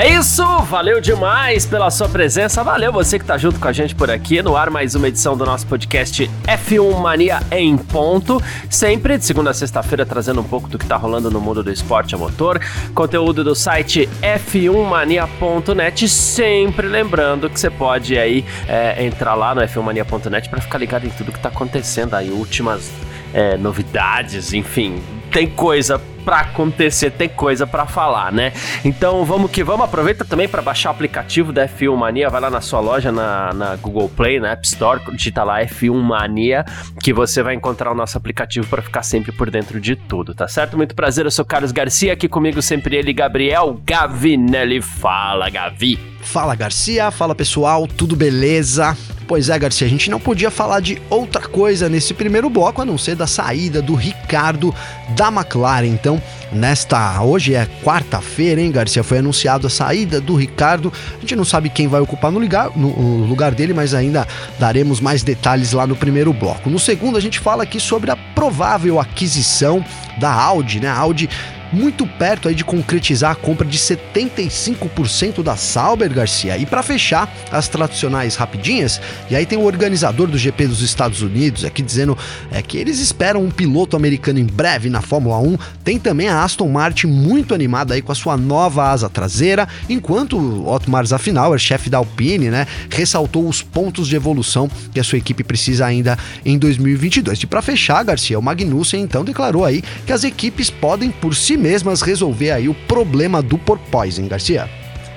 É isso, valeu demais pela sua presença, valeu você que tá junto com a gente por aqui, no ar mais uma edição do nosso podcast F1 Mania em ponto, sempre de segunda a sexta-feira trazendo um pouco do que tá rolando no mundo do esporte a motor, conteúdo do site f1mania.net, sempre lembrando que você pode aí é, entrar lá no f1mania.net para ficar ligado em tudo que tá acontecendo aí, últimas é, novidades, enfim, tem coisa para acontecer, tem coisa para falar, né? Então vamos que vamos. Aproveita também para baixar o aplicativo da F1 Mania. Vai lá na sua loja, na, na Google Play, na App Store, digita lá F1 Mania, que você vai encontrar o nosso aplicativo para ficar sempre por dentro de tudo, tá certo? Muito prazer, eu sou Carlos Garcia, aqui comigo sempre ele, Gabriel Gavinelli. Fala, Gavi! Fala Garcia, fala pessoal, tudo beleza? Pois é, Garcia, a gente não podia falar de outra coisa nesse primeiro bloco a não ser da saída do Ricardo da McLaren. Então, nesta. Hoje é quarta-feira, hein, Garcia? Foi anunciado a saída do Ricardo. A gente não sabe quem vai ocupar no lugar, no lugar dele, mas ainda daremos mais detalhes lá no primeiro bloco. No segundo, a gente fala aqui sobre a provável aquisição da Audi, né? A Audi muito perto aí de concretizar a compra de 75% da Sauber Garcia. E para fechar as tradicionais rapidinhas, e aí tem o organizador do GP dos Estados Unidos aqui dizendo é, que eles esperam um piloto americano em breve na Fórmula 1. Tem também a Aston Martin muito animada aí com a sua nova asa traseira, enquanto o Otmar Zaffinauer, chefe da Alpine, né, ressaltou os pontos de evolução que a sua equipe precisa ainda em 2022. E para fechar, Garcia, o Magnussen então declarou aí que as equipes podem por si mesmas resolver aí o problema do porpoising, Garcia.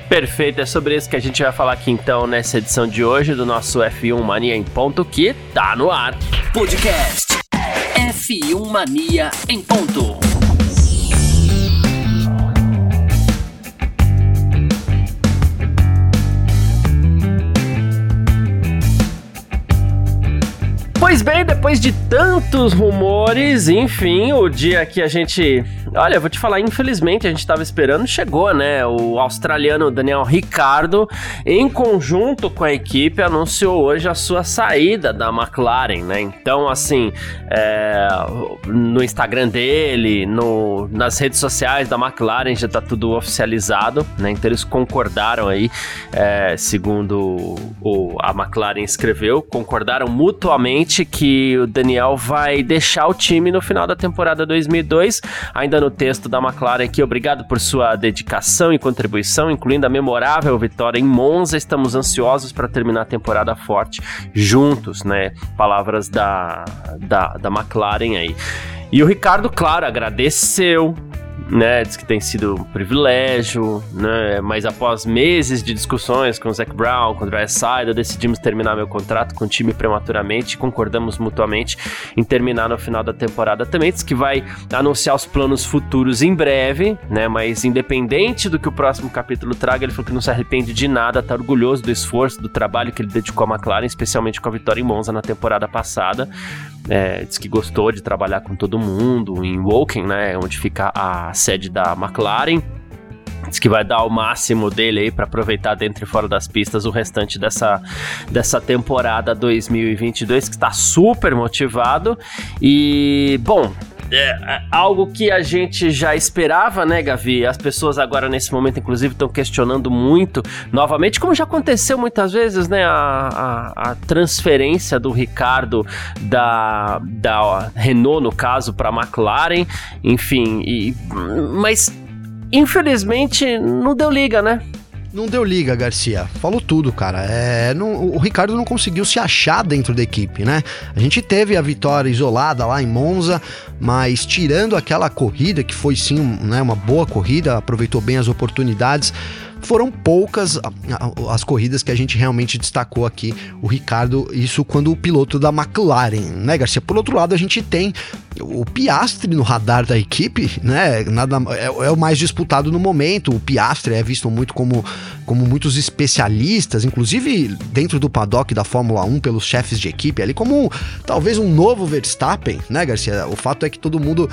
Perfeito, é sobre isso que a gente vai falar aqui então nessa edição de hoje do nosso F1 Mania em ponto que tá no ar. Podcast F1 Mania em ponto. Depois de tantos rumores, enfim, o dia que a gente. Olha, vou te falar, infelizmente a gente estava esperando, chegou, né? O australiano Daniel Ricardo, em conjunto com a equipe, anunciou hoje a sua saída da McLaren, né? Então, assim, é, no Instagram dele, no, nas redes sociais da McLaren já tá tudo oficializado, né? Então eles concordaram aí, é, segundo o, a McLaren escreveu, concordaram mutuamente que o Daniel vai deixar o time no final da temporada 2002. Ainda no texto da McLaren aqui, obrigado por sua dedicação e contribuição, incluindo a memorável vitória em Monza. Estamos ansiosos para terminar a temporada forte juntos, né? Palavras da, da, da McLaren aí. E o Ricardo, claro, agradeceu, né? Diz que tem sido um privilégio, né? Mas após meses de discussões com o Zac Brown, com o Dry Side, decidimos terminar meu contrato com o time prematuramente e concordamos mutuamente em terminar no final da temporada. Também diz que vai anunciar os planos futuros em breve, né? Mas independente do que o próximo capítulo traga, ele falou que não se arrepende de nada, tá orgulhoso do esforço, do trabalho que ele dedicou à McLaren, especialmente com a vitória em Monza na temporada passada. É, diz que gostou de trabalhar com todo mundo em Woking, né? Onde fica a sede da McLaren. Diz que vai dar o máximo dele aí para aproveitar dentro e fora das pistas o restante dessa, dessa temporada 2022, que está super motivado. E, bom, é, algo que a gente já esperava, né, Gavi? As pessoas agora, nesse momento, inclusive, estão questionando muito, novamente, como já aconteceu muitas vezes, né? A, a, a transferência do Ricardo da, da Renault, no caso, para McLaren, enfim, e, mas infelizmente não deu liga, né? Não deu liga, Garcia. Falou tudo, cara. É, não, o Ricardo não conseguiu se achar dentro da equipe, né? A gente teve a vitória isolada lá em Monza, mas tirando aquela corrida, que foi sim né, uma boa corrida, aproveitou bem as oportunidades foram poucas as corridas que a gente realmente destacou aqui, o Ricardo, isso quando o piloto da McLaren, né, Garcia? Por outro lado, a gente tem o Piastre no radar da equipe, né? Nada, é, é, o mais disputado no momento. O Piastre é visto muito como, como muitos especialistas, inclusive dentro do paddock da Fórmula 1, pelos chefes de equipe, ali como talvez um novo Verstappen, né, Garcia? O fato é que todo mundo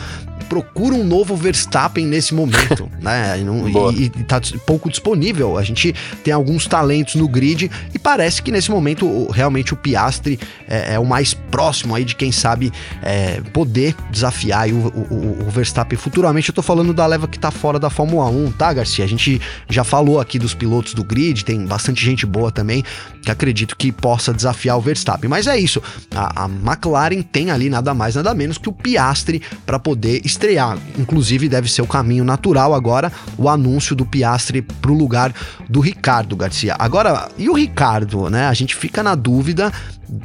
procura um novo Verstappen nesse momento, né? E, não, e, e tá pouco disponível. A gente tem alguns talentos no grid e parece que nesse momento realmente o Piastri é, é o mais próximo aí de quem sabe é, poder desafiar o, o, o, Verstappen futuramente. Eu tô falando da leva que tá fora da Fórmula 1, tá, Garcia? A gente já falou aqui dos pilotos do grid, tem bastante gente boa também que acredito que possa desafiar o Verstappen. Mas é isso, a, a McLaren tem ali nada mais, nada menos que o Piastri para poder estrear. Inclusive, deve ser o caminho natural agora o anúncio do Piastri pro lugar do Ricardo Garcia. Agora, e o Ricardo, né? A gente fica na dúvida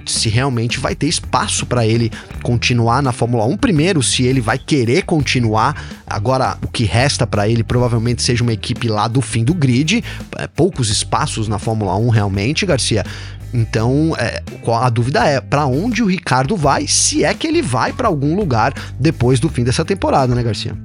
se realmente vai ter espaço para ele continuar na Fórmula 1. Primeiro, se ele vai querer continuar. Agora, o que resta para ele provavelmente seja uma equipe lá do fim do grid. É, poucos espaços na Fórmula 1 realmente, Garcia. Então, é, a dúvida é para onde o Ricardo vai, se é que ele vai para algum lugar depois do fim dessa temporada, né, Garcia?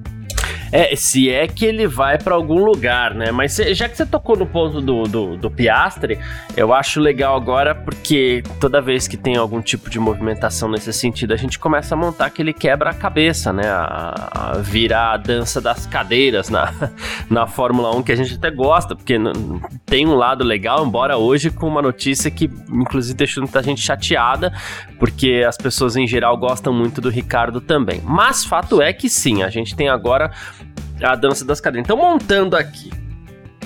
É, se é que ele vai para algum lugar, né? Mas já que você tocou no ponto do, do, do, Piastre, eu acho legal agora porque toda vez que tem algum tipo de movimentação nesse sentido, a gente começa a montar aquele quebra-cabeça, né? A, a virar a dança das cadeiras na, na Fórmula 1, que a gente até gosta, porque tem um lado legal, embora hoje com uma notícia que inclusive deixou muita gente chateada, porque as pessoas em geral gostam muito do Ricardo também. Mas fato é que sim, a gente tem agora a dança das cadeiras. Então, montando aqui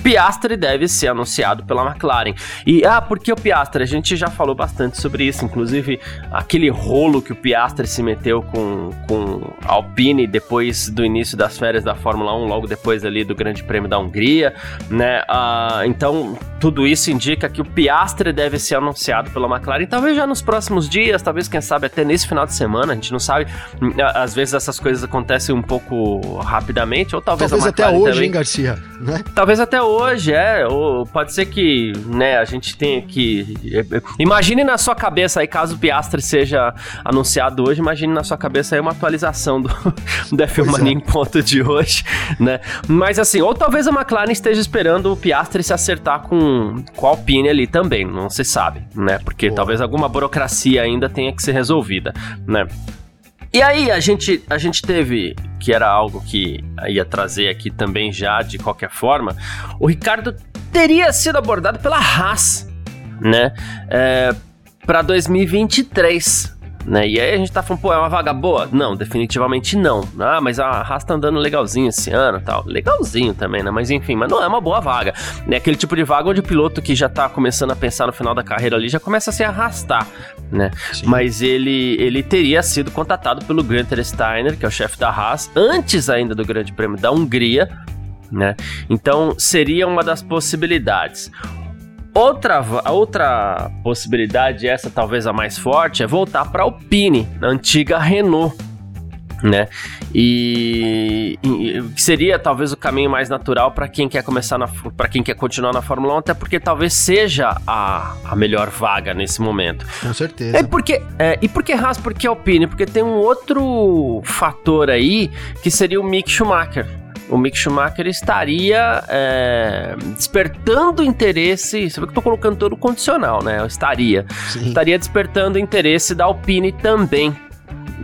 Piastri deve ser anunciado pela McLaren. E, ah, por que o Piastri? A gente já falou bastante sobre isso, inclusive aquele rolo que o Piastri se meteu com, com Alpine depois do início das férias da Fórmula 1, logo depois ali do Grande Prêmio da Hungria, né? Ah, então, tudo isso indica que o Piastri deve ser anunciado pela McLaren, talvez já nos próximos dias, talvez, quem sabe, até nesse final de semana, a gente não sabe. Às vezes essas coisas acontecem um pouco rapidamente, ou talvez, talvez até hoje, também. hein, Garcia? Né? Talvez até hoje hoje, é. Ou pode ser que, né, a gente tenha que. Imagine na sua cabeça aí, caso o Piastre seja anunciado hoje, imagine na sua cabeça aí uma atualização do, do F1 Mania é. em ponto de hoje, né? Mas assim, ou talvez a McLaren esteja esperando o Piastre se acertar com, com a Alpine ali também, não se sabe, né? Porque Boa. talvez alguma burocracia ainda tenha que ser resolvida, né? E aí a gente, a gente teve, que era algo que ia trazer aqui também já de qualquer forma, o Ricardo teria sido abordado pela Haas, né? É, para 2023. Né? E aí a gente tá falando, pô, é uma vaga boa? Não, definitivamente não. Ah, mas a Haas tá andando legalzinho esse ano tal. Legalzinho também, né? Mas enfim, mas não é uma boa vaga. É aquele tipo de vaga onde o piloto que já tá começando a pensar no final da carreira ali já começa a se arrastar, né? Sim. Mas ele, ele teria sido contatado pelo Gunter Steiner, que é o chefe da Haas, antes ainda do Grande Prêmio da Hungria, né? Então seria uma das possibilidades. Outra, outra possibilidade, essa talvez a mais forte, é voltar para a Alpine, a antiga Renault. Né? E, e, seria talvez o caminho mais natural para quem quer começar para quem quer continuar na Fórmula 1, até porque talvez seja a, a melhor vaga nesse momento. Com certeza. É porque, é, e por que Haas? Por que Alpine? Porque tem um outro fator aí que seria o Mick Schumacher o Mick Schumacher estaria é, despertando interesse. Você vê que eu tô colocando todo condicional, né? Eu estaria. Sim. Estaria despertando interesse da Alpine também.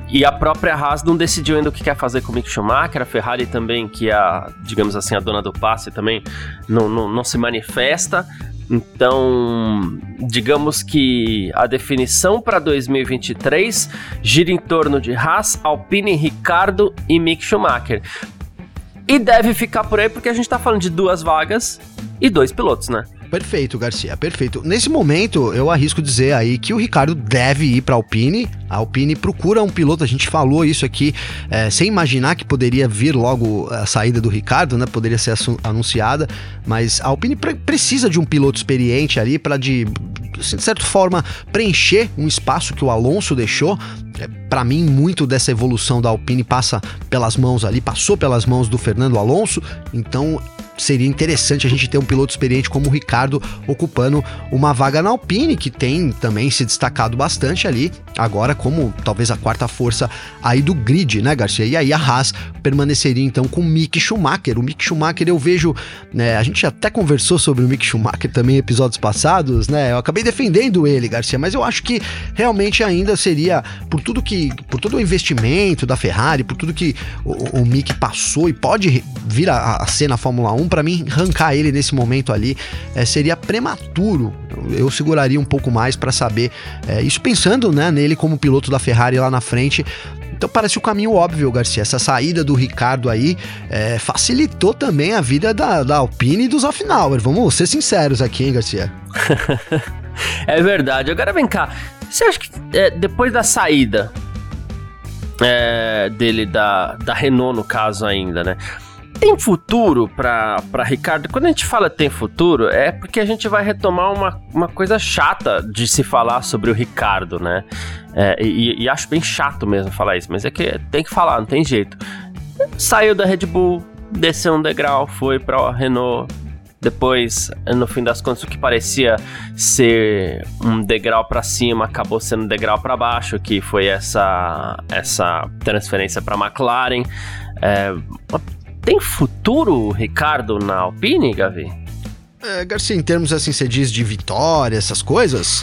E a própria Haas não decidiu ainda o que quer fazer com o Mick Schumacher. A Ferrari também, que é a, digamos assim, a dona do passe, também não, não, não se manifesta. Então, digamos que a definição para 2023 gira em torno de Haas, Alpine, Ricardo e Mick Schumacher. E deve ficar por aí porque a gente tá falando de duas vagas e dois pilotos, né? Perfeito, Garcia, perfeito. Nesse momento, eu arrisco dizer aí que o Ricardo deve ir para a Alpine. A Alpine procura um piloto, a gente falou isso aqui, é, sem imaginar que poderia vir logo a saída do Ricardo, né? Poderia ser anunciada, mas a Alpine pre precisa de um piloto experiente ali para de, assim, de certa forma, preencher um espaço que o Alonso deixou. É, para mim, muito dessa evolução da Alpine passa pelas mãos ali, passou pelas mãos do Fernando Alonso, então seria interessante a gente ter um piloto experiente como o Ricardo ocupando uma vaga na Alpine, que tem também se destacado bastante ali, agora como talvez a quarta força aí do grid, né, Garcia? E aí a Haas permaneceria então com o Mick Schumacher. O Mick Schumacher eu vejo, né, a gente até conversou sobre o Mick Schumacher também em episódios passados, né? Eu acabei defendendo ele, Garcia, mas eu acho que realmente ainda seria por tudo que, por todo o investimento da Ferrari, por tudo que o, o Mick passou e pode vir a, a ser na Fórmula 1, para mim arrancar ele nesse momento ali é, seria prematuro. Eu seguraria um pouco mais para saber é, isso pensando, né, nele como piloto da Ferrari lá na frente. Então parece o caminho óbvio, Garcia. Essa saída do Ricardo aí é, facilitou também a vida da, da Alpine e dos Offenauer. Vamos ser sinceros aqui, hein, Garcia? é verdade. Agora vem cá. Você acha que depois da saída dele da, da Renault, no caso ainda, né? Tem futuro para Ricardo? Quando a gente fala tem futuro, é porque a gente vai retomar uma, uma coisa chata de se falar sobre o Ricardo, né? É, e, e acho bem chato mesmo falar isso, mas é que tem que falar, não tem jeito. Saiu da Red Bull, desceu um degrau, foi para Renault, depois, no fim das contas, o que parecia ser um degrau para cima acabou sendo um degrau para baixo, que foi essa, essa transferência para McLaren. É, tem futuro, Ricardo, na Alpine, Gavi? É, Garcia, em termos assim, você diz de vitória, essas coisas?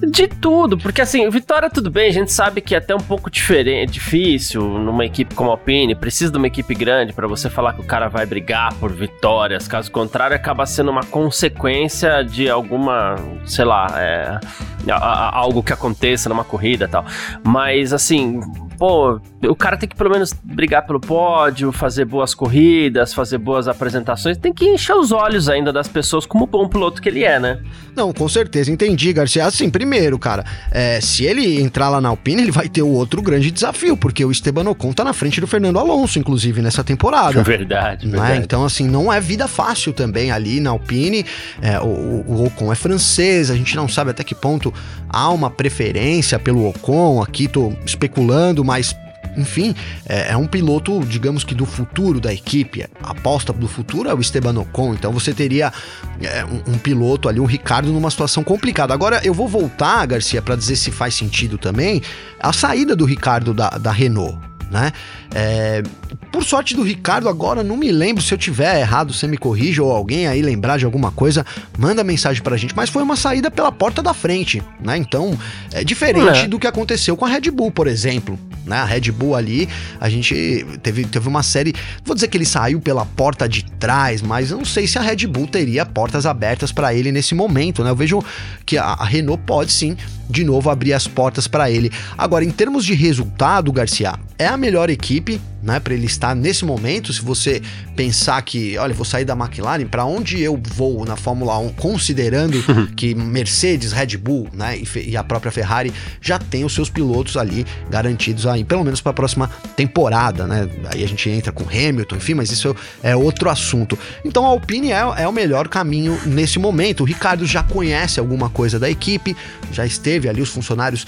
De tudo, porque assim, vitória tudo bem, a gente sabe que é até um pouco diferente, difícil numa equipe como a Alpine, precisa de uma equipe grande para você falar que o cara vai brigar por vitórias, caso contrário acaba sendo uma consequência de alguma, sei lá, é, algo que aconteça numa corrida e tal. Mas assim, pô, o cara tem que pelo menos brigar pelo pódio, fazer boas corridas, fazer boas apresentações, tem que encher os olhos ainda das pessoas como bom piloto que ele é, né? Não, com certeza, entendi, Garcia. Assim, primeiro, cara, é, se ele entrar lá na Alpine, ele vai ter o outro grande desafio, porque o Esteban Ocon tá na frente do Fernando Alonso, inclusive, nessa temporada. Verdade, é? verdade. Então, assim, não é vida fácil também ali na Alpine. É, o, o Ocon é francês, a gente não sabe até que ponto há uma preferência pelo Ocon. Aqui tô especulando, mas enfim, é, é, um piloto, digamos que do futuro da equipe. A aposta do futuro é o Esteban Ocon, então você teria é, um, um, piloto ali, um Ricardo, numa situação complicada. Agora eu vou voltar, Garcia, para dizer se faz sentido também a saída do Ricardo da, da Renault né? É, por sorte do Ricardo, agora não me lembro se eu tiver errado, você me corrija ou alguém aí lembrar de alguma coisa, manda mensagem pra gente, mas foi uma saída pela porta da frente, né? Então, é diferente é. do que aconteceu com a Red Bull, por exemplo, né? A Red Bull ali, a gente teve, teve uma série, vou dizer que ele saiu pela porta de trás, mas eu não sei se a Red Bull teria portas abertas para ele nesse momento, né? Eu vejo que a, a Renault pode sim, de novo, abrir as portas para ele. Agora, em termos de resultado, Garcia, é a melhor equipe né, para ele estar nesse momento, se você pensar que, olha, vou sair da McLaren, para onde eu vou na Fórmula 1, considerando que Mercedes, Red Bull, né, e, e, a própria Ferrari já tem os seus pilotos ali garantidos aí, pelo menos para a próxima temporada, né? Aí a gente entra com Hamilton, enfim, mas isso é outro assunto. Então a Alpine é, é o melhor caminho nesse momento. O Ricardo já conhece alguma coisa da equipe, já esteve ali, os funcionários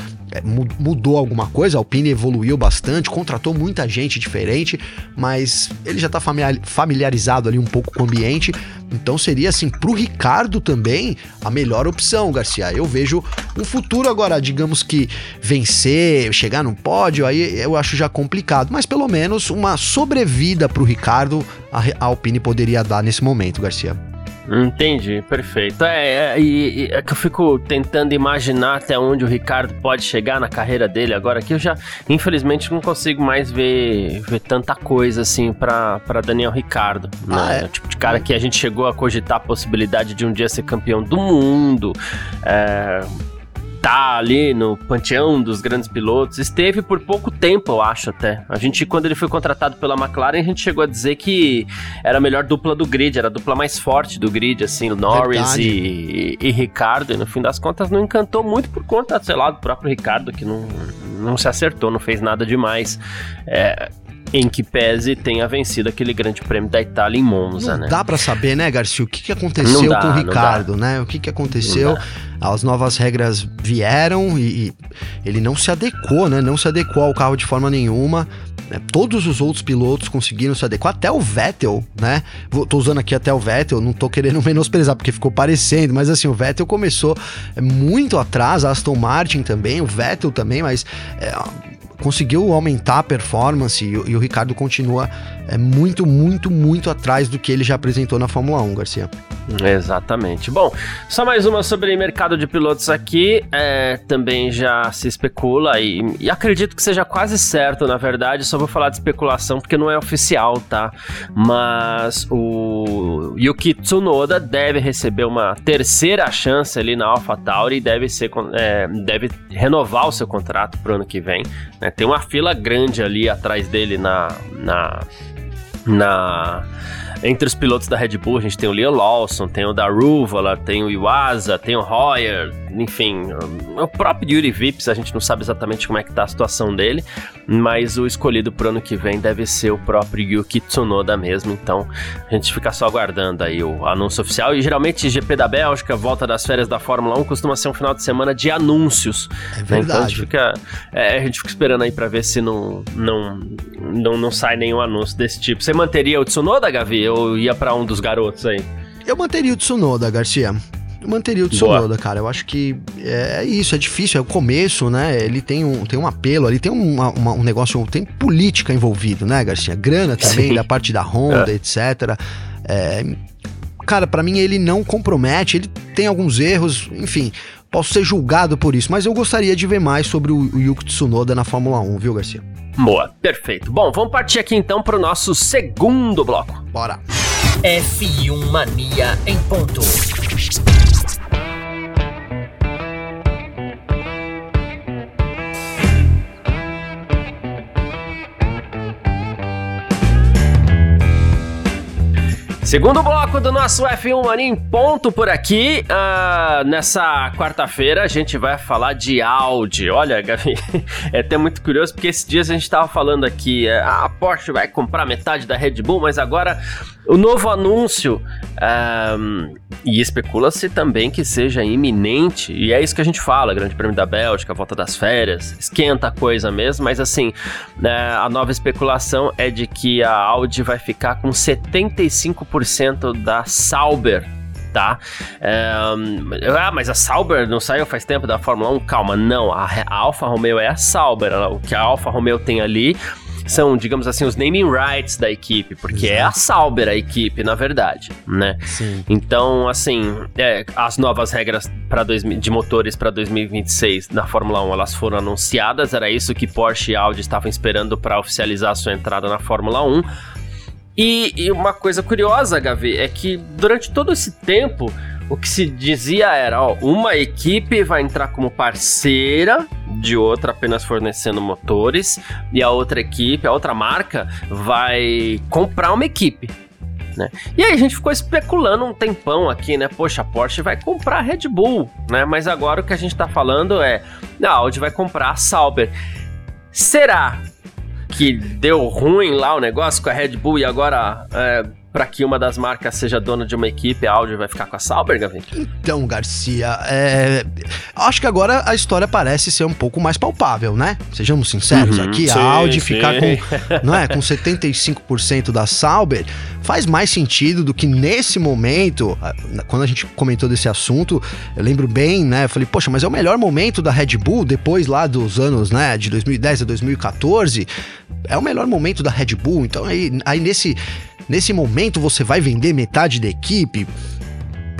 mudou alguma coisa, a Alpine evoluiu bastante, contratou muita gente diferente, mas ele já está familiarizado ali um pouco com o ambiente, então seria assim pro Ricardo também a melhor opção, Garcia. Eu vejo um futuro agora, digamos que vencer, chegar no pódio, aí eu acho já complicado, mas pelo menos uma sobrevida pro Ricardo a Alpine poderia dar nesse momento, Garcia. Entendi, perfeito. É, é, e, é que eu fico tentando imaginar até onde o Ricardo pode chegar na carreira dele agora, que eu já, infelizmente, não consigo mais ver, ver tanta coisa assim para Daniel Ricardo. Né? Ah, é? O tipo de cara que a gente chegou a cogitar a possibilidade de um dia ser campeão do mundo. É, tá ali no panteão dos grandes pilotos. Esteve por pouco tempo, eu acho até. A gente, quando ele foi contratado pela McLaren, a gente chegou a dizer que era a melhor dupla do grid, era a dupla mais forte do grid, assim, Norris e, e, e, Ricardo. E no fim das contas não encantou muito por conta, sei lá, do próprio Ricardo, que não, não se acertou, não fez nada demais. É, em que pese tenha vencido aquele grande prêmio da Itália em Monza, não né? Dá para saber, né, Garcia, o que, que aconteceu dá, com o Ricardo, né? O que, que aconteceu? As novas regras vieram e, e, ele não se adequou, né? Não se adequou ao carro de forma nenhuma. né, todos os outros pilotos conseguiram se adequar, até o Vettel, né? Vou, tô usando aqui até o Vettel, não tô querendo menosprezar porque ficou parecendo, mas assim, o Vettel começou muito atrás, a Aston Martin também, o Vettel também, mas é, conseguiu aumentar a performance e, e o Ricardo continua é, muito, muito, muito atrás do que ele já apresentou na Fórmula 1, Garcia. Exatamente. Bom, só mais uma sobre mercado de pilotos aqui. É, também já se especula e, e, acredito que seja quase certo, na verdade. Só vou falar de especulação porque não é oficial, tá? Mas o Yuki Tsunoda deve receber uma terceira chance ali na AlphaTauri e deve, ser, é, deve renovar o seu contrato pro ano que vem. Né? Tem uma fila grande ali atrás dele na, na na entre os pilotos da Red Bull, a gente tem o Leo Lawson, tem o Daruvala, tem o Iwasa, tem o Hoyer, enfim, o próprio Yuri Vips, a gente não sabe exatamente como é que tá a situação dele, mas o escolhido pro ano que vem deve ser o próprio Yuki Tsunoda mesmo, então a gente fica só aguardando aí o anúncio oficial, e geralmente GP da Bélgica, volta das férias da Fórmula 1, costuma ser um final de semana de anúncios. É verdade. Né? Então a gente fica, é, a gente fica esperando aí pra ver se não, não, não, não sai nenhum anúncio desse tipo. Você manteria o Tsunoda, Gavi? Eu ia para um dos garotos aí? Eu manteria o Tsunoda, Garcia. Eu manteria o Tsunoda, Boa. cara. Eu acho que é isso, é difícil, é o começo, né? Ele tem um, tem um apelo ali, tem uma, uma, um negócio, tem política envolvido, né, Garcia? Grana também, Sim. da parte da Honda, é. etc. É, cara, para mim ele não compromete, ele tem alguns erros, enfim, posso ser julgado por isso, mas eu gostaria de ver mais sobre o, Yuki Tsunoda na Fórmula 1, viu, Garcia? Boa, perfeito. Bom, vamos partir aqui então para o nosso segundo bloco. Bora. F1 Mania em ponto. Segundo bloco do nosso F1 Mania em ponto por aqui. Uh, nessa quarta-feira a gente vai falar de Audi. Olha, Gavi, é até muito curioso porque esses dias a gente estava falando aqui, uh, a Porsche vai comprar metade da Red Bull, mas agora o novo anúncio, um, e especula-se também que seja iminente, e é isso que a gente fala, Grande Prêmio da Bélgica, volta das férias, esquenta a coisa mesmo, mas assim, né, a nova especulação é de que a Audi vai ficar com 75% da Sauber tá? Ah, mas a Sauber não saiu faz tempo da Fórmula 1? Calma, não. A Alfa Romeo é a Sauber. O que a Alfa Romeo tem ali são, digamos assim, os naming rights da equipe, porque Exato. é a Sauber a equipe, na verdade, né? Sim. Então, assim, é, as novas regras para de motores para 2026 na Fórmula 1, elas foram anunciadas, era isso que Porsche e Audi estavam esperando para oficializar a sua entrada na Fórmula 1. E, e uma coisa curiosa, Gavi, é que durante todo esse tempo o que se dizia era, ó, uma equipe vai entrar como parceira de outra apenas fornecendo motores e a outra equipe, a outra marca vai comprar uma equipe. Né? E aí a gente ficou especulando um tempão aqui, né? Poxa, a Porsche vai comprar a Red Bull, né? Mas agora o que a gente tá falando é, a Audi vai comprar a Sauber. Será que deu ruim lá o negócio com a Red Bull e agora é, para que uma das marcas seja dona de uma equipe, a Audi vai ficar com a Sauber, Gavin? Então, Garcia, é... acho que agora a história parece ser um pouco mais palpável, né? Sejamos sinceros uhum, aqui, sim, a Audi sim. ficar com, não é, com 75% da Sauber faz mais sentido do que nesse momento, quando a gente comentou desse assunto, eu lembro bem, né? Eu falei, poxa, mas é o melhor momento da Red Bull depois lá dos anos, né, de 2010 a 2014, é o melhor momento da Red Bull. Então aí, aí nesse Nesse momento você vai vender metade da equipe?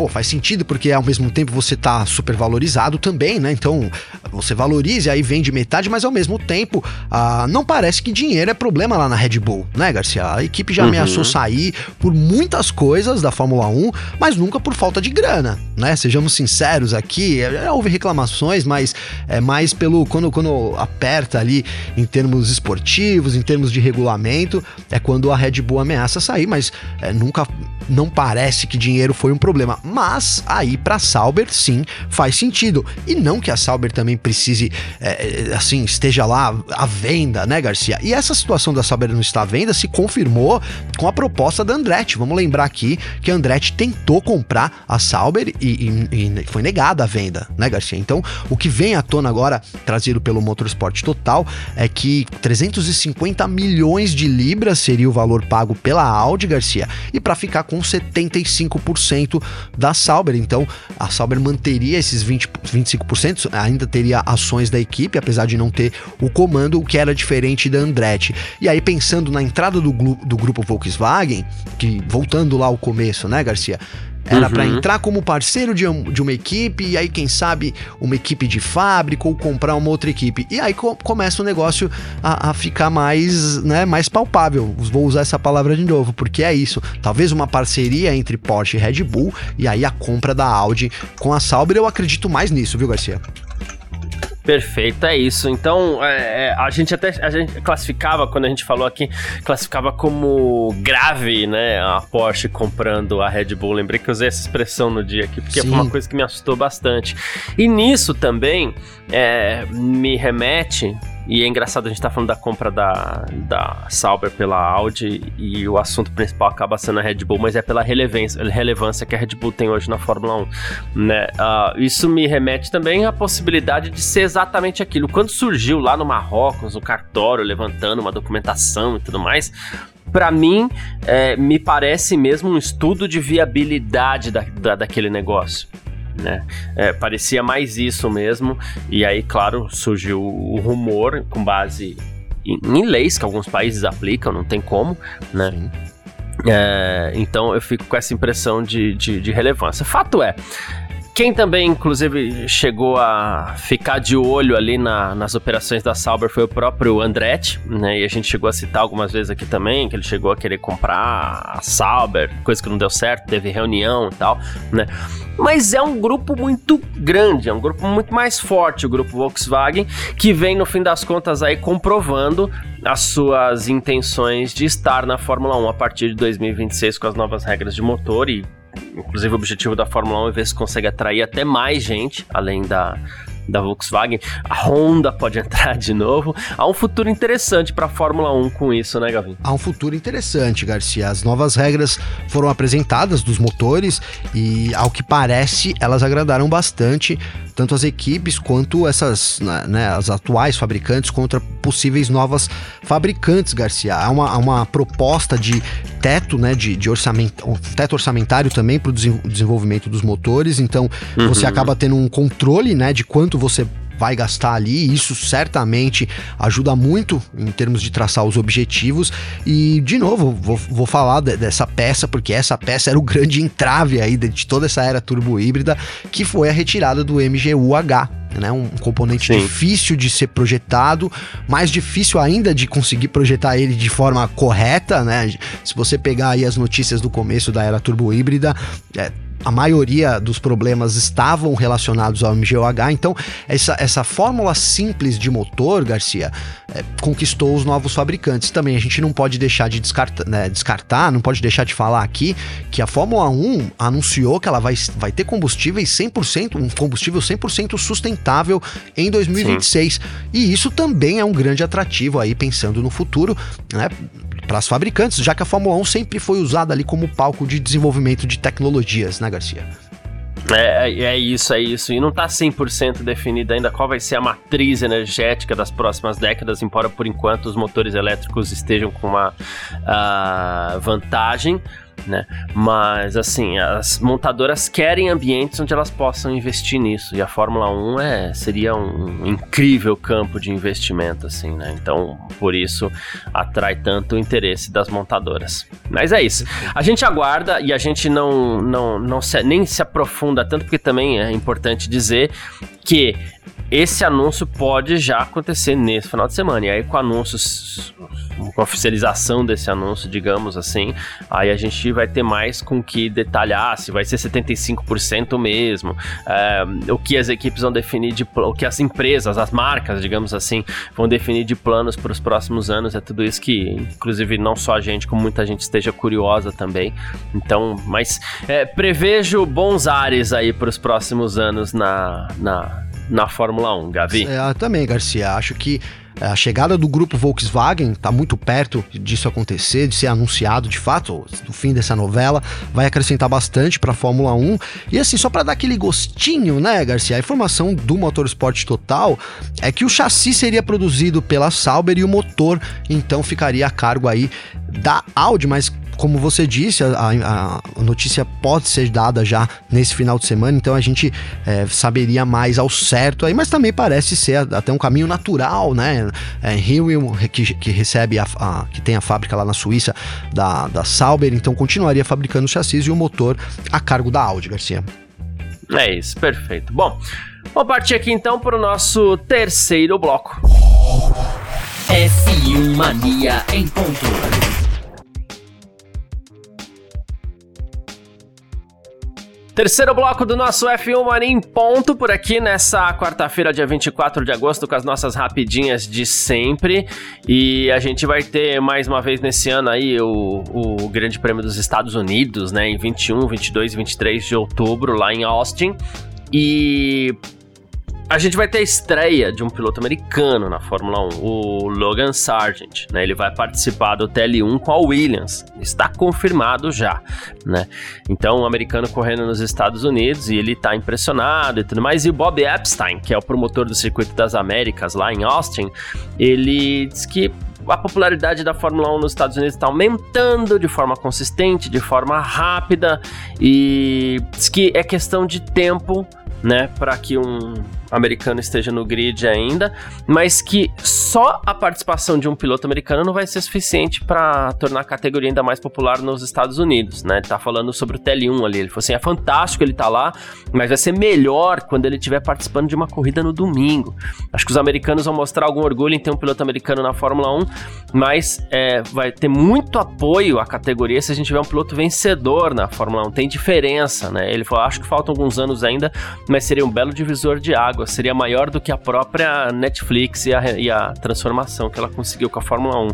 Pô, faz sentido porque ao mesmo tempo você tá super valorizado também, né? Então você valoriza e aí vende metade, mas ao mesmo tempo ah, não parece que dinheiro é problema lá na Red Bull, né, Garcia? A equipe já uhum. ameaçou sair por muitas coisas da Fórmula 1, mas nunca por falta de grana, né? Sejamos sinceros aqui, é, houve reclamações, mas é mais pelo quando, quando aperta ali em termos esportivos, em termos de regulamento, é quando a Red Bull ameaça sair, mas é, nunca não parece que dinheiro foi um problema Mas aí para Sauber sim faz sentido e não que a Sauber também precise é, assim esteja lá à venda, né, Garcia? E essa situação da Sauber não estar à venda se confirmou com a proposta da Andretti. Vamos lembrar aqui que a Andretti tentou comprar a Sauber e, e, e foi negada a venda, né, Garcia? Então o que vem à tona agora trazido pelo Motorsport Total é que 350 milhões de libras seria o valor pago pela Audi, Garcia, e para ficar com 75% da Sauber. Então, a Sauber manteria esses 20, 25%, ainda teria ações da equipe, apesar de não ter o comando, o que era diferente da Andretti. E aí, pensando na entrada do, do grupo Volkswagen, que voltando lá ao começo, né, Garcia? Era uhum. para entrar como parceiro de, de uma equipe, e aí, quem sabe, uma equipe de fábrica ou comprar uma outra equipe. E aí co começa o negócio a, a, ficar mais, né, mais palpável. Vou usar essa palavra de novo, porque é isso. Talvez uma parceria entre Porsche e Red Bull, e aí a compra da Audi com a Sauber. Eu acredito mais nisso, viu, Garcia? Perfeito, é isso. Então, é, é, a gente até a gente classificava, quando a gente falou aqui, classificava como grave, né, a Porsche comprando a Red Bull. Lembrei que eu usei essa expressão no dia aqui, porque Sim. foi uma coisa que me assustou bastante. E nisso também é, me remete e é engraçado, a gente tá falando da compra da, da Sauber pela Audi e o assunto principal acaba sendo a Red Bull, mas é pela relevância, relevância que a Red Bull tem hoje na Fórmula 1. Né? Uh, isso me remete também à possibilidade de ser exatamente aquilo. Quando surgiu lá no Marrocos, o cartório, levantando uma documentação e tudo mais, para mim, é, me parece mesmo um estudo de viabilidade da, da, daquele negócio né? É, parecia mais isso mesmo. E aí, claro, surgiu o rumor com base em, em leis que alguns países aplicam, não tem como, né? É, então eu fico com essa impressão de, de, de relevância. Fato é, quem também, inclusive, chegou a ficar de olho ali na, nas operações da Sauber foi o próprio Andretti, né? E a gente chegou a citar algumas vezes aqui também que ele chegou a querer comprar a Sauber, coisa que não deu certo, teve reunião e tal, né? Mas é um grupo muito grande, é um grupo muito mais forte, o grupo Volkswagen, que vem no fim das contas aí comprovando as suas intenções de estar na Fórmula 1 a partir de 2026 com as novas regras de motor e Inclusive, o objetivo da Fórmula 1 é ver se consegue atrair até mais gente, além da, da Volkswagen. A Honda pode entrar de novo. Há um futuro interessante para a Fórmula 1 com isso, né, Gavin? Há um futuro interessante, Garcia. As novas regras foram apresentadas dos motores e, ao que parece, elas agradaram bastante tanto as equipes quanto essas, né, né, as atuais fabricantes contra possíveis novas fabricantes, Garcia. Há uma, há uma proposta de teto, né, de, de orçamento, teto orçamentário também para o desenvolvimento dos motores, então uhum. você acaba tendo um controle, né, de quanto você vai gastar ali. Isso certamente ajuda muito em termos de traçar os objetivos. E, de novo, vou, vou falar de, dessa peça, porque essa peça era o grande entrave aí de, de toda essa era turbo híbrida, que foi a retirada do MGU-H, né? Um componente Sim. difícil de ser projetado, mais difícil ainda de conseguir projetar ele de forma correta, né? Se você pegar aí as notícias do começo da era turbo híbrida, é, a maioria dos problemas estavam relacionados ao MGOH, então essa, essa fórmula simples de motor, Garcia, é, conquistou os novos fabricantes. Também a gente não pode deixar de descartar, né, descartar, não pode deixar de falar aqui que a Fórmula 1 anunciou que ela vai, vai ter combustíveis 100%, um combustível 100% sustentável em 2026. Sim. E isso também é um grande atrativo aí pensando no futuro, né? Para as fabricantes, já que a Fórmula 1 sempre foi usada ali como palco de desenvolvimento de tecnologias, né, Garcia? É, é isso, é isso. E não está 100% definido ainda qual vai ser a matriz energética das próximas décadas, embora por enquanto os motores elétricos estejam com uma uh, vantagem né? Mas assim, as montadoras querem ambientes onde elas possam investir nisso. E a Fórmula 1 é, seria um incrível campo de investimento, assim, né? Então, por isso atrai tanto o interesse das montadoras. Mas é isso. A gente aguarda e a gente não, não, não se, nem se aprofunda tanto, porque também é importante dizer que esse anúncio pode já acontecer nesse final de semana. E aí, com anúncios, com a oficialização desse anúncio, digamos assim, aí a gente vai ter mais com que detalhar se vai ser 75% mesmo, é, o que as equipes vão definir de o que as empresas, as marcas, digamos assim, vão definir de planos para os próximos anos. É tudo isso que, inclusive, não só a gente, como muita gente esteja curiosa também. Então, mas é, prevejo bons ares aí para os próximos anos na, na na Fórmula 1, Gavi. É, também, Garcia. Acho que é, a chegada do grupo Volkswagen está muito perto disso acontecer, de ser anunciado de fato, no fim dessa novela, vai acrescentar bastante para a Fórmula 1. E assim, só para dar aquele gostinho, né, Garcia? A informação do Motorsport Total é que o chassi seria produzido pela Sauber e o motor então ficaria a cargo aí da Audi, mas como você disse, a, a, a, notícia pode ser dada já nesse final de semana, então a gente é, saberia mais ao certo aí, mas também parece ser até um caminho natural, né? É, Rio, que, que recebe a, a, que tem a fábrica lá na Suíça da, da Sauber, então continuaria fabricando chassis e o motor a cargo da Audi, Garcia. É isso, perfeito. Bom, vamos partir aqui então para o nosso terceiro bloco. F1 Mania em ponto. Terceiro bloco do nosso F1 Mania em ponto por aqui nessa quarta-feira, dia 24 de agosto, com as nossas rapidinhas de sempre. E a gente vai ter mais uma vez nesse ano aí o, o Grande Prêmio dos Estados Unidos, né, em 21, 22 e 23 de outubro, lá em Austin. E a gente vai ter a estreia de um piloto americano na Fórmula 1, o Logan Sargent, né? Ele vai participar do TL1 com a Williams, está confirmado já, né? Então, um americano correndo nos Estados Unidos e ele está impressionado e tudo mais. E o Bob Epstein, que é o promotor do Circuito das Américas lá em Austin, ele diz que a popularidade da Fórmula 1 nos Estados Unidos está aumentando de forma consistente, de forma rápida e diz que é questão de tempo, né, para que um americano esteja no grid ainda, mas que só a participação de um piloto americano não vai ser suficiente para tornar a categoria ainda mais popular nos Estados Unidos, né? Ele tá falando sobre o TL1 ali, ele falou assim, é fantástico ele tá lá, mas vai ser melhor quando ele estiver participando de uma corrida no domingo. Acho que os americanos vão mostrar algum orgulho em ter um piloto americano na Fórmula 1, mas é, vai ter muito apoio à categoria se a gente tiver um piloto vencedor na Fórmula 1, tem diferença, né? Ele falou, acho que faltam alguns anos ainda, mas seria um belo divisor de água seria maior do que a própria Netflix e a, e a transformação que ela conseguiu com a Fórmula 1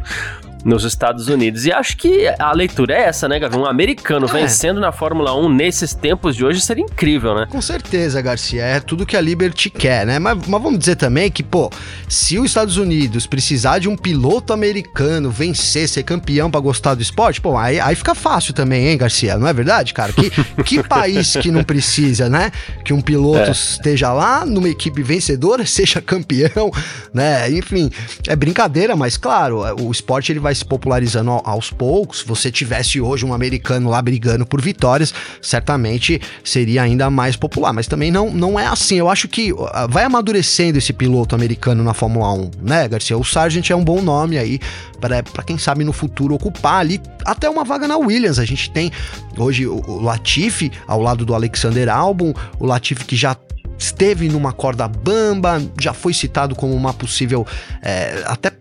nos Estados Unidos. E acho que a leitura é essa, né, Gavi? Um americano é. vencendo na Fórmula 1 nesses tempos de hoje seria incrível, né? Com certeza, Garcia. É tudo que a Liberty quer, né? Mas, mas vamos dizer também que, pô, se os Estados Unidos precisar de um piloto americano vencer, ser campeão para gostar do esporte, pô, aí, aí fica fácil também, hein, Garcia? Não é verdade, cara? Que, que país que não precisa, né? Que um piloto é. esteja lá numa equipe vencedora, seja campeão, né? Enfim, é brincadeira, mas claro, o esporte ele vai se popularizando aos poucos. Se você tivesse hoje um americano lá brigando por vitórias, certamente seria ainda mais popular. Mas também não, não é assim. Eu acho que uh, vai amadurecendo esse piloto americano na Fórmula 1, né, Garcia? O Sargent é um bom nome aí para quem sabe no futuro ocupar ali até uma vaga na Williams. A gente tem hoje o Latifi ao lado do Alexander Albon, o Latifi que já esteve numa corda bamba, já foi citado como uma possível é, até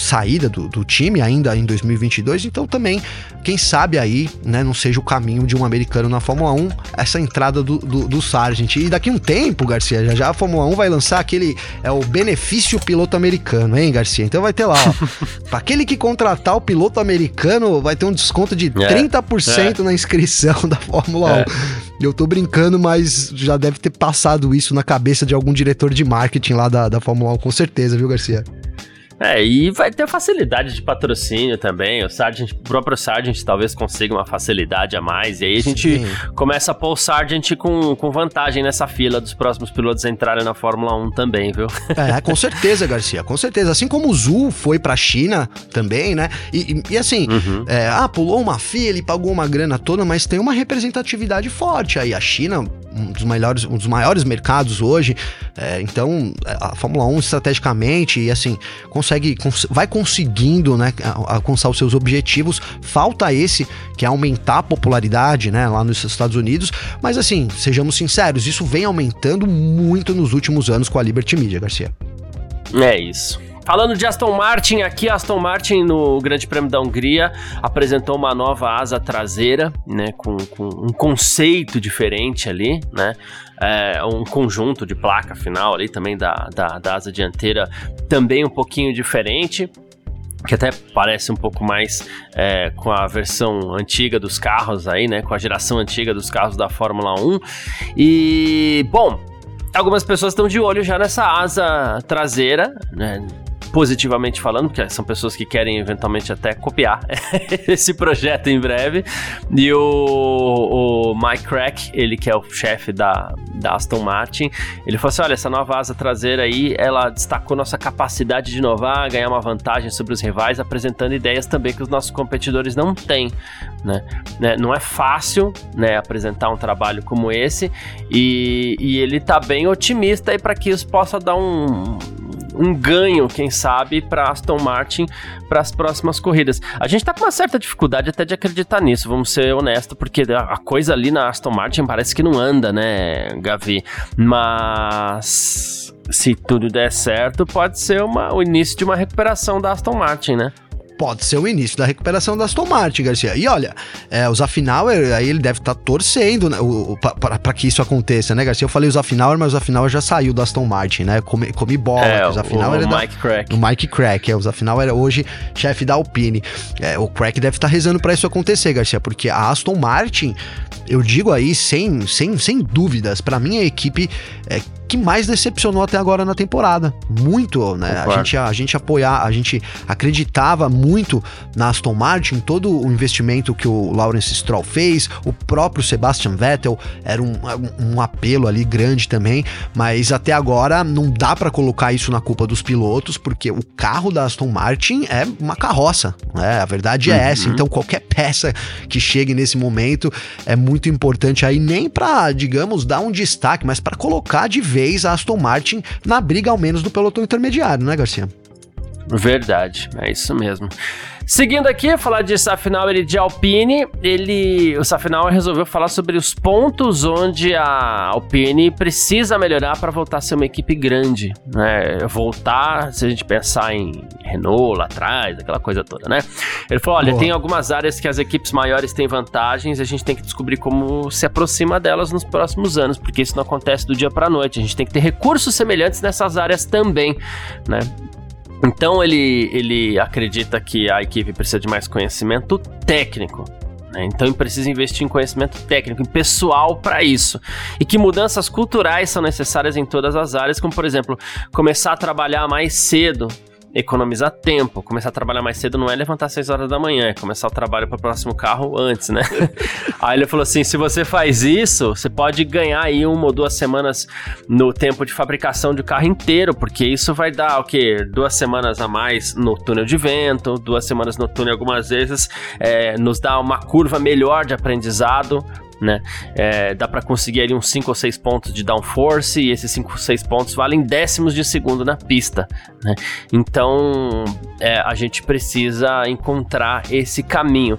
saída do, do, time ainda em 2022, então também, quem sabe aí, né, não seja o caminho de um americano na Fórmula 1, essa entrada do, do, do Sargent. E daqui um tempo, Garcia, já já a Fórmula 1 vai lançar aquele, é o benefício piloto americano, hein, Garcia? Então vai ter lá, ó, pra aquele que contratar o piloto americano, vai ter um desconto de é, 30% é. na inscrição da Fórmula é. 1. Eu tô brincando, mas já deve ter passado isso na cabeça de algum diretor de marketing lá da, da Fórmula 1, com certeza, viu, Garcia? É, e vai ter facilidade de patrocínio também. O Sargent, o próprio Sargent talvez consiga uma facilidade a mais. E aí a gente Sim. começa a pôr o Sargent com, com vantagem nessa fila dos próximos pilotos entrarem na Fórmula 1 também, viu? É, com certeza, Garcia, com certeza. Assim como o Zul foi pra China também, né? E, e, e assim, uhum. é, ah, pulou uma fila e pagou uma grana toda, mas tem uma representatividade forte aí. A China um dos, melhores, um dos maiores mercados hoje. É, então, a Fórmula 1 estrategicamente e assim, consegue, cons vai conseguindo né, alcançar os seus objetivos. Falta esse, que é aumentar a popularidade né, lá nos Estados Unidos. Mas assim, sejamos sinceros, isso vem aumentando muito nos últimos anos com a Liberty Media, Garcia. É isso. Falando de Aston Martin, aqui Aston Martin no Grande Prêmio da Hungria apresentou uma nova asa traseira, né, com, com um conceito diferente ali, né, é, um conjunto de placa final ali também da, da, da asa dianteira também um pouquinho diferente que até parece um pouco mais é, com a versão antiga dos carros aí, né? Com a geração antiga dos carros da Fórmula 1. E, bom, algumas pessoas estão de olho já nessa asa traseira, né? Positivamente falando, porque são pessoas que querem eventualmente até copiar esse projeto em breve. E o, o Mike Crack, ele que é o chefe da, da Aston Martin, ele falou assim: olha, essa nova asa traseira aí, ela destacou nossa capacidade de inovar, ganhar uma vantagem sobre os rivais, apresentando ideias também que os nossos competidores não têm. Né? né? Não é fácil né, apresentar um trabalho como esse, e, e ele está bem otimista aí para que isso possa dar um um ganho, quem sabe, para Aston Martin para as próximas corridas. A gente tá com uma certa dificuldade até de acreditar nisso, vamos ser honestos, porque a coisa ali na Aston Martin parece que não anda, né, Gavi? Mas se tudo der certo, pode ser uma, o início de uma recuperação da Aston Martin, né? Pode ser o início da recuperação da Aston Martin, Garcia. E olha, é, o Zafnauer, aí ele deve estar tá torcendo né, para que isso aconteça, né, Garcia? Eu falei o Zafnauer, mas o Zafnauer já saiu da Aston Martin, né? Come, bola. É, o Zafnauer o, o Mike da, Crack. O Mike Crack, é. O Zafnauer é hoje chefe da Alpine. É, o Crack deve estar tá rezando para isso acontecer, Garcia, porque a Aston Martin, eu digo aí sem, sem, sem dúvidas, para mim a equipe é, que mais decepcionou até agora na temporada. Muito, né? A gente, a gente apoiar, a gente acreditava muito na Aston Martin, todo o investimento que o Lawrence Stroll fez, o próprio Sebastian Vettel era um, um apelo ali grande também, mas até agora não dá para colocar isso na culpa dos pilotos, porque o carro da Aston Martin é uma carroça, né? A verdade é uhum. essa. Então qualquer peça que chegue nesse momento é muito importante aí, nem para, digamos, dar um destaque, mas para colocar de vez vez a Aston Martin na briga, ao menos, do pelotão intermediário, né, Garcia? Verdade, é isso mesmo. Seguindo aqui, falar de Safnauer e de Alpine, ele, o Safnauer resolveu falar sobre os pontos onde a Alpine precisa melhorar para voltar a ser uma equipe grande, né? Voltar, se a gente pensar em Renault lá atrás, aquela coisa toda, né? Ele falou, olha, Boa. tem algumas áreas que as equipes maiores têm vantagens, a gente tem que descobrir como se aproxima delas nos próximos anos, porque isso não acontece do dia para noite. A gente tem que ter recursos semelhantes nessas áreas também, né? Então ele, ele acredita que a equipe precisa de mais conhecimento técnico. Né? Então precisa investir em conhecimento técnico, em pessoal para isso. E que mudanças culturais são necessárias em todas as áreas, como por exemplo, começar a trabalhar mais cedo economizar tempo. Começar a trabalhar mais cedo não é levantar às 6 horas da manhã, é começar o trabalho para o próximo carro antes, né? aí ele falou assim: se você faz isso, você pode ganhar aí uma ou duas semanas no tempo de fabricação de carro inteiro, porque isso vai dar o quê? Duas semanas a mais no túnel de vento, duas semanas no túnel algumas vezes, é, nos dá uma curva melhor de aprendizado né? É, dá para conseguir ali uns 5 ou 6 pontos de downforce e esses 5 ou 6 pontos valem décimos de segundo na pista, né? Então é, a gente precisa encontrar esse caminho.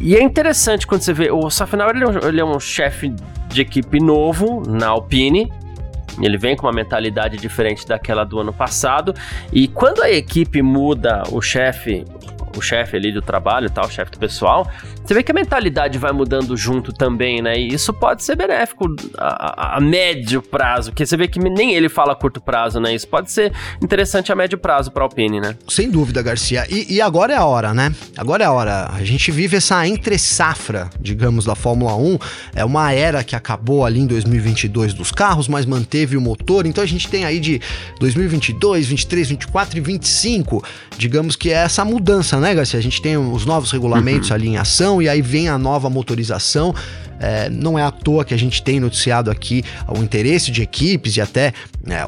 E é interessante quando você vê, o Safnauer ele, é um, ele é um chefe de equipe novo na Alpine, ele vem com uma mentalidade diferente daquela do ano passado. E quando a equipe muda o chefe, o chefe ali do trabalho, tal, o chefe do pessoal, você vê que a mentalidade vai mudando junto também, né? E isso pode ser benéfico a, a, médio prazo, porque você vê que nem ele fala curto prazo, né? Isso pode ser interessante a médio prazo para a Alpine, né? Sem dúvida, Garcia. E, e, agora é a hora, né? Agora é a hora. A gente vive essa entre safra, digamos, da Fórmula 1. É uma era que acabou ali em 2022 dos carros, mas manteve o motor. Então a gente tem aí de 2022, 23, 24 e 25, digamos que é essa mudança, né, Garcia? A gente tem os novos regulamentos uhum. ali em ação e aí vem a nova motorização. É, não é à toa que a gente tem noticiado aqui o interesse de equipes e até né,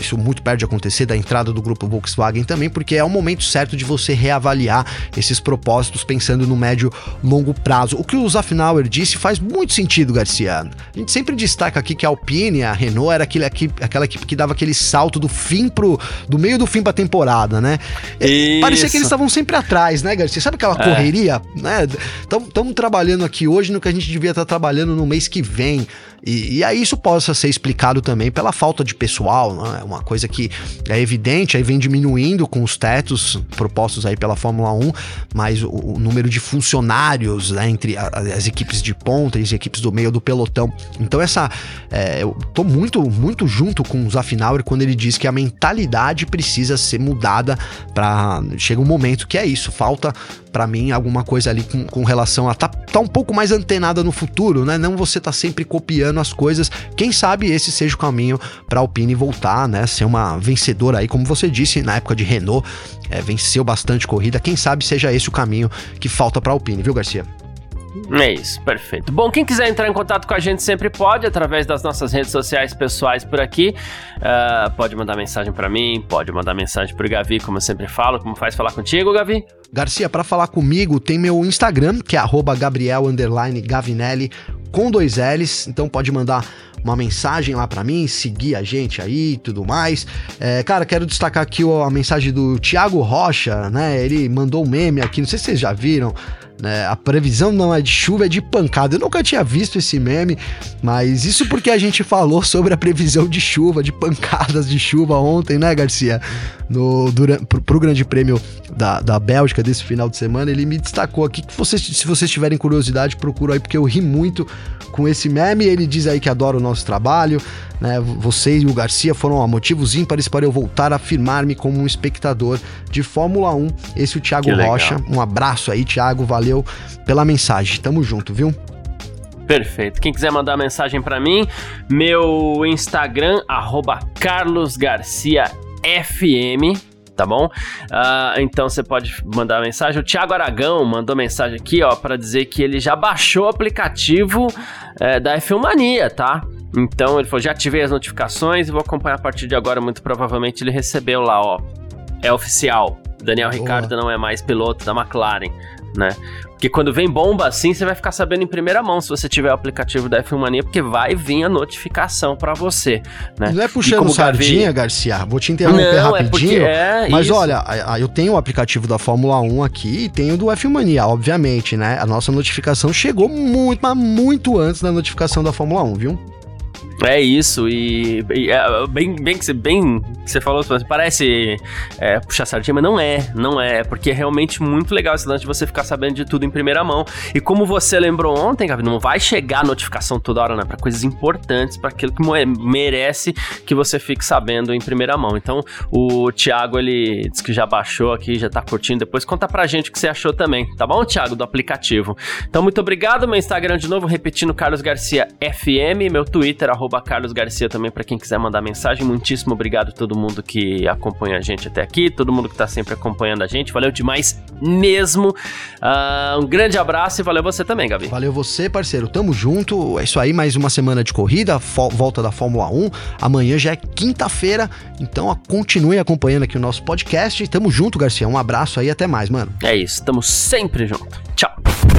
isso muito perto de acontecer da entrada do grupo Volkswagen também, porque é o momento certo de você reavaliar esses propósitos pensando no médio longo prazo. O que o Zafnauer disse faz muito sentido, Garcia. A gente sempre destaca aqui que a Alpine, a Renault era aquele, aquela equipe que dava aquele salto do fim pro do meio do fim para temporada, né? Isso. Parecia que eles estavam sempre atrás, né, Garcia? Sabe aquela é. correria, né? Estamos trabalhando aqui hoje no que a gente devia estar trabalhando no mês que vem. E, e aí isso possa ser explicado também pela falta de pessoal, né? É uma coisa que é evidente, aí vem diminuindo com os tetos propostos aí pela Fórmula 1, mas o, o número de funcionários né, entre a, as equipes de ponta e as equipes do meio do pelotão. Então essa, é, eu tô muito, muito junto com o Zafnauer quando ele diz que a mentalidade precisa ser mudada para chega um momento que é isso, falta para mim, alguma coisa ali com, com relação a tá, tá um pouco mais antenada no futuro, né? Não você tá sempre copiando as coisas. Quem sabe esse seja o caminho para Alpine voltar, né? Ser uma vencedora aí, como você disse, na época de Renault, é, venceu bastante corrida. Quem sabe seja esse o caminho que falta para Alpine, viu, Garcia? É isso, perfeito. Bom, quem quiser entrar em contato com a gente sempre pode, através das nossas redes sociais pessoais por aqui. Uh, pode mandar mensagem para mim, pode mandar mensagem pro Gavi, como eu sempre falo. Como faz falar contigo, Gavi? Garcia, para falar comigo, tem meu Instagram, que é Gabriel Gavinelli, com dois L's. Então pode mandar uma mensagem lá para mim, seguir a gente aí e tudo mais. É, cara, quero destacar aqui a mensagem do Thiago Rocha, né? Ele mandou um meme aqui, não sei se vocês já viram. Né? A previsão não é de chuva, é de pancada. Eu nunca tinha visto esse meme, mas isso porque a gente falou sobre a previsão de chuva, de pancadas de chuva ontem, né, Garcia? No, durante, pro, pro Grande Prêmio da, da Bélgica desse final de semana, ele me destacou aqui que vocês, se vocês tiverem curiosidade, procura aí, porque eu ri muito com esse meme. Ele diz aí que adora o nosso trabalho, né? Vocês e o Garcia foram ó, motivos ímpares para eu voltar a afirmar-me como um espectador de Fórmula 1. Esse é o Thiago Rocha. Um abraço aí, Thiago. Valeu pela mensagem. Tamo junto, viu? Perfeito. Quem quiser mandar mensagem para mim, meu Instagram, carlosgarciafm, tá bom? Uh, então você pode mandar mensagem. O Thiago Aragão mandou mensagem aqui, ó, para dizer que ele já baixou o aplicativo é, da F1 Mania, tá? Então ele falou: já ativei as notificações e vou acompanhar a partir de agora. Muito provavelmente ele recebeu lá, ó. É oficial. Daniel Boa. Ricardo não é mais piloto da McLaren, né? Porque quando vem bomba assim, você vai ficar sabendo em primeira mão se você tiver o aplicativo da F1 Mania, porque vai vir a notificação para você, né? Não é puxando sardinha, Gavi... Garcia, vou te interromper não, é rapidinho, é mas isso. olha, eu tenho o aplicativo da Fórmula 1 aqui e tenho do F1 Mania, obviamente, né? A nossa notificação chegou muito, mas muito antes da notificação da Fórmula 1, viu? É isso, e, e é, bem, bem, que você, bem você falou, parece é, puxar sardinha, mas não é, não é, porque é realmente muito legal esse lance de você ficar sabendo de tudo em primeira mão. E como você lembrou ontem, Gabi, não vai chegar a notificação toda hora, né? Para coisas importantes, para aquilo que merece que você fique sabendo em primeira mão. Então, o Thiago, ele disse que já baixou aqui, já tá curtindo. Depois conta pra gente o que você achou também, tá bom, Thiago, do aplicativo. Então, muito obrigado. Meu Instagram de novo, repetindo, Carlos Garcia FM, meu Twitter, arroba arroba Carlos Garcia também para quem quiser mandar mensagem. Muitíssimo obrigado a todo mundo que acompanha a gente até aqui, todo mundo que tá sempre acompanhando a gente. Valeu demais mesmo. Uh, um grande abraço e valeu você também, Gabi. Valeu você, parceiro. Tamo junto. É isso aí, mais uma semana de corrida, volta da Fórmula 1. Amanhã já é quinta-feira, então continue acompanhando aqui o nosso podcast. Tamo junto, Garcia. Um abraço aí, até mais, mano. É isso, tamo sempre junto. Tchau.